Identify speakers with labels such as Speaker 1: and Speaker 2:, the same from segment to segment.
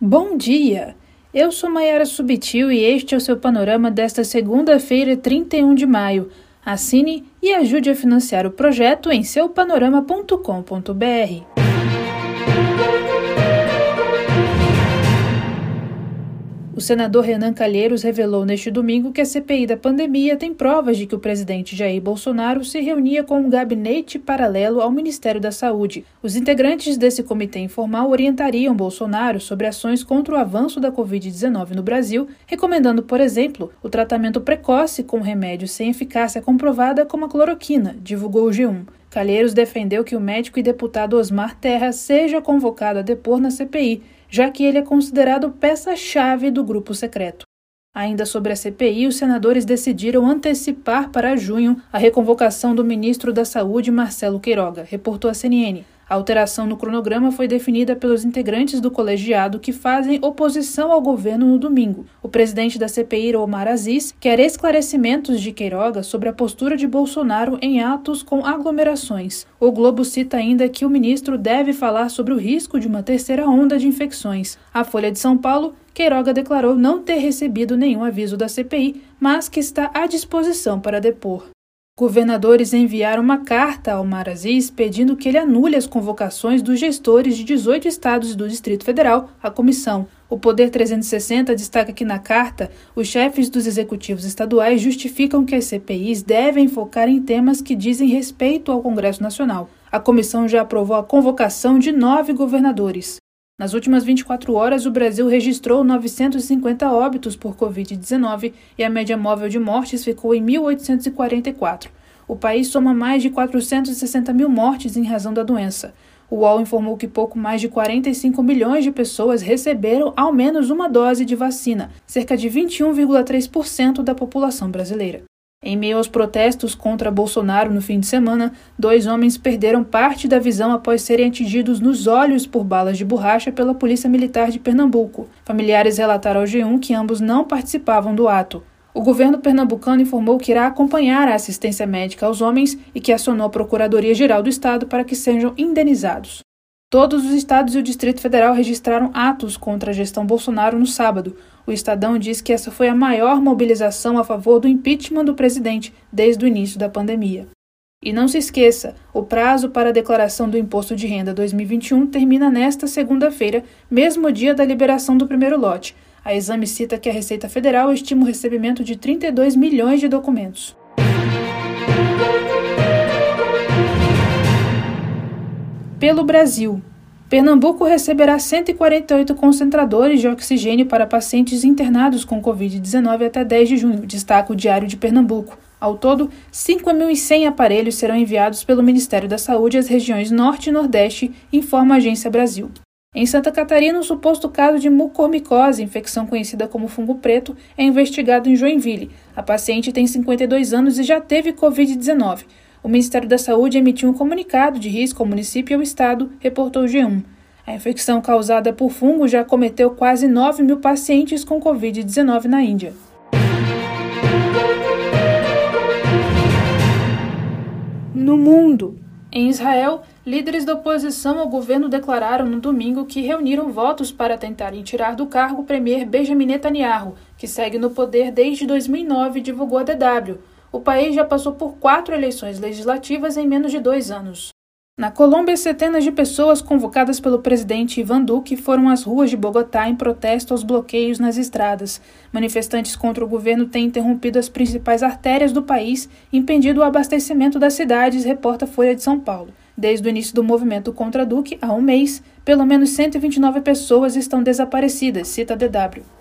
Speaker 1: Bom dia! Eu sou Maiara Subtil e este é o seu panorama desta segunda-feira, 31 de maio. Assine e ajude a financiar o projeto em seupanorama.com.br. O senador Renan Calheiros revelou neste domingo que a CPI da pandemia tem provas de que o presidente Jair Bolsonaro se reunia com um gabinete paralelo ao Ministério da Saúde. Os integrantes desse comitê informal orientariam Bolsonaro sobre ações contra o avanço da Covid-19 no Brasil, recomendando, por exemplo, o tratamento precoce com remédios sem eficácia comprovada como a cloroquina, divulgou o G1. Calheiros defendeu que o médico e deputado Osmar Terra seja convocado a depor na CPI já que ele é considerado peça-chave do grupo secreto. Ainda sobre a CPI, os senadores decidiram antecipar para junho a reconvocação do ministro da Saúde, Marcelo Queiroga, reportou a CNN. A alteração no cronograma foi definida pelos integrantes do colegiado que fazem oposição ao governo no domingo. O presidente da CPI, Omar Aziz, quer esclarecimentos de Queiroga sobre a postura de Bolsonaro em atos com aglomerações. O Globo cita ainda que o ministro deve falar sobre o risco de uma terceira onda de infecções. A Folha de São Paulo Queiroga declarou não ter recebido nenhum aviso da CPI, mas que está à disposição para depor. Governadores enviaram uma carta ao Mar Aziz pedindo que ele anule as convocações dos gestores de 18 estados e do Distrito Federal à comissão. O Poder 360 destaca que na carta, os chefes dos executivos estaduais justificam que as CPIs devem focar em temas que dizem respeito ao Congresso Nacional. A comissão já aprovou a convocação de nove governadores. Nas últimas 24 horas, o Brasil registrou 950 óbitos por Covid-19 e a média móvel de mortes ficou em 1.844. O país soma mais de 460 mil mortes em razão da doença. O UOL informou que pouco mais de 45 milhões de pessoas receberam ao menos uma dose de vacina, cerca de 21,3% da população brasileira. Em meio aos protestos contra Bolsonaro no fim de semana, dois homens perderam parte da visão após serem atingidos nos olhos por balas de borracha pela Polícia Militar de Pernambuco. Familiares relataram ao G1 que ambos não participavam do ato. O governo pernambucano informou que irá acompanhar a assistência médica aos homens e que acionou a Procuradoria-Geral do Estado para que sejam indenizados. Todos os estados e o Distrito Federal registraram atos contra a gestão Bolsonaro no sábado. O Estadão diz que essa foi a maior mobilização a favor do impeachment do presidente desde o início da pandemia. E não se esqueça, o prazo para a declaração do Imposto de Renda 2021 termina nesta segunda-feira, mesmo dia da liberação do primeiro lote. A exame cita que a Receita Federal estima o recebimento de 32 milhões de documentos. Pelo Brasil. Pernambuco receberá 148 concentradores de oxigênio para pacientes internados com Covid-19 até 10 de junho, destaca o Diário de Pernambuco. Ao todo, 5.100 aparelhos serão enviados pelo Ministério da Saúde às regiões Norte e Nordeste, informa a Agência Brasil. Em Santa Catarina, um suposto caso de mucormicose, infecção conhecida como fungo preto, é investigado em Joinville. A paciente tem 52 anos e já teve Covid-19. O Ministério da Saúde emitiu um comunicado de risco ao município e ao estado, reportou o G1. A infecção causada por fungo já cometeu quase 9 mil pacientes com Covid-19 na Índia. No mundo. Em Israel, líderes da oposição ao governo declararam no domingo que reuniram votos para tentarem tirar do cargo o premier Benjamin Netanyahu, que segue no poder desde 2009, divulgou a DW. O país já passou por quatro eleições legislativas em menos de dois anos. Na Colômbia, centenas de pessoas convocadas pelo presidente Ivan Duque foram às ruas de Bogotá em protesto aos bloqueios nas estradas. Manifestantes contra o governo têm interrompido as principais artérias do país e impedido o abastecimento das cidades, reporta Folha de São Paulo. Desde o início do movimento contra Duque, há um mês, pelo menos 129 pessoas estão desaparecidas, cita DW.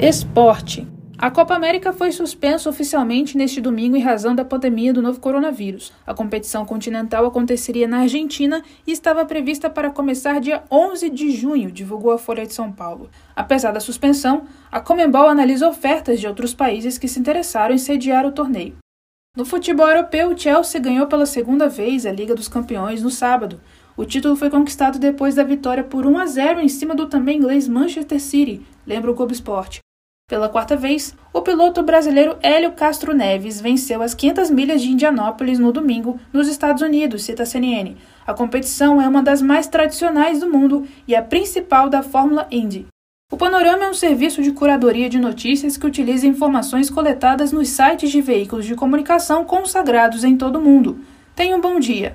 Speaker 1: Esporte. A Copa América foi suspensa oficialmente neste domingo em razão da pandemia do novo coronavírus. A competição continental aconteceria na Argentina e estava prevista para começar dia 11 de junho, divulgou a Folha de São Paulo. Apesar da suspensão, a Comembol analisa ofertas de outros países que se interessaram em sediar o torneio. No futebol europeu, o Chelsea ganhou pela segunda vez a Liga dos Campeões no sábado. O título foi conquistado depois da vitória por 1 a 0 em cima do também inglês Manchester City, lembra o Globo Esporte. Pela quarta vez, o piloto brasileiro Hélio Castro Neves venceu as 500 milhas de Indianápolis no domingo, nos Estados Unidos, cita a CNN. A competição é uma das mais tradicionais do mundo e a principal da Fórmula Indy. O Panorama é um serviço de curadoria de notícias que utiliza informações coletadas nos sites de veículos de comunicação consagrados em todo o mundo. Tenha um bom dia.